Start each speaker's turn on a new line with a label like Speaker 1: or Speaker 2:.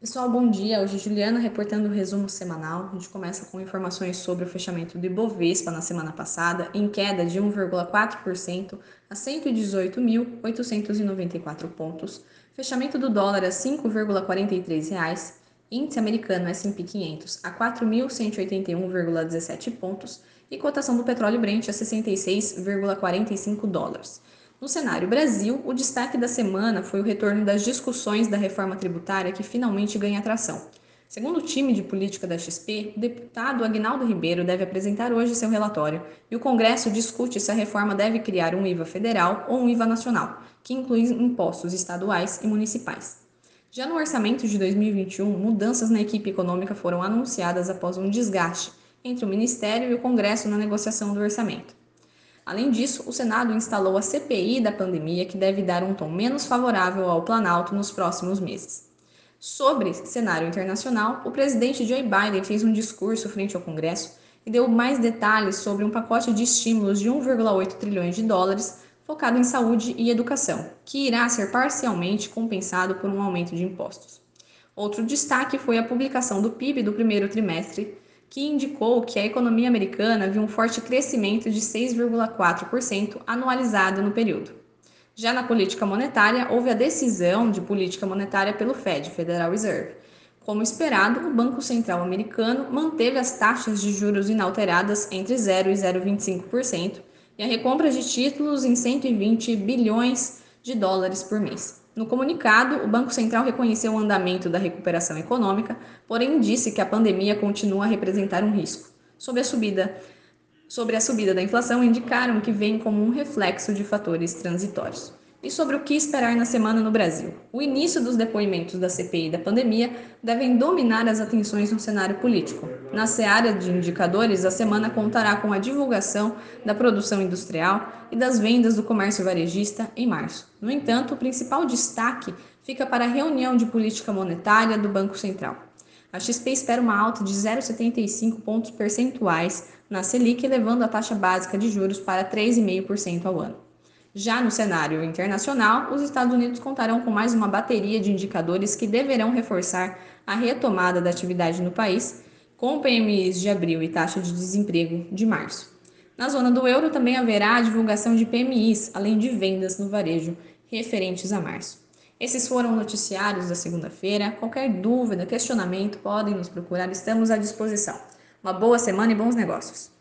Speaker 1: Pessoal, bom dia. Hoje é Juliana reportando o resumo semanal. A gente começa com informações sobre o fechamento do Ibovespa na semana passada, em queda de 1,4% a 118.894 pontos. Fechamento do dólar a 5,43 reais. Índice americano S&P 500 a 4.181,17 pontos e cotação do petróleo Brent a 66,45 dólares. No cenário Brasil, o destaque da semana foi o retorno das discussões da reforma tributária que finalmente ganha atração. Segundo o time de política da XP, o deputado Agnaldo Ribeiro deve apresentar hoje seu relatório e o Congresso discute se a reforma deve criar um IVA federal ou um IVA nacional, que inclui impostos estaduais e municipais. Já no orçamento de 2021, mudanças na equipe econômica foram anunciadas após um desgaste entre o Ministério e o Congresso na negociação do orçamento. Além disso, o Senado instalou a CPI da pandemia, que deve dar um tom menos favorável ao Planalto nos próximos meses. Sobre cenário internacional, o presidente Joe Biden fez um discurso frente ao Congresso e deu mais detalhes sobre um pacote de estímulos de 1,8 trilhões de dólares focado em saúde e educação, que irá ser parcialmente compensado por um aumento de impostos. Outro destaque foi a publicação do PIB do primeiro trimestre, que indicou que a economia americana viu um forte crescimento de 6,4% anualizado no período. Já na política monetária, houve a decisão de política monetária pelo Fed, Federal Reserve. Como esperado, o Banco Central americano manteve as taxas de juros inalteradas entre 0 e 0,25% e a recompra de títulos em 120 bilhões de dólares por mês. No comunicado, o Banco Central reconheceu o andamento da recuperação econômica, porém disse que a pandemia continua a representar um risco. Sobre a subida, sobre a subida da inflação, indicaram que vem como um reflexo de fatores transitórios e sobre o que esperar na semana no Brasil. O início dos depoimentos da CPI da pandemia devem dominar as atenções no cenário político. Na seara de indicadores, a semana contará com a divulgação da produção industrial e das vendas do comércio varejista em março. No entanto, o principal destaque fica para a reunião de política monetária do Banco Central. A XP espera uma alta de 0,75 pontos percentuais na Selic, levando a taxa básica de juros para 3,5% ao ano. Já no cenário internacional, os Estados Unidos contarão com mais uma bateria de indicadores que deverão reforçar a retomada da atividade no país, com PMIs de abril e taxa de desemprego de março. Na zona do euro também haverá a divulgação de PMIs, além de vendas no varejo referentes a março. Esses foram noticiários da segunda-feira. Qualquer dúvida, questionamento, podem nos procurar, estamos à disposição. Uma boa semana e bons negócios!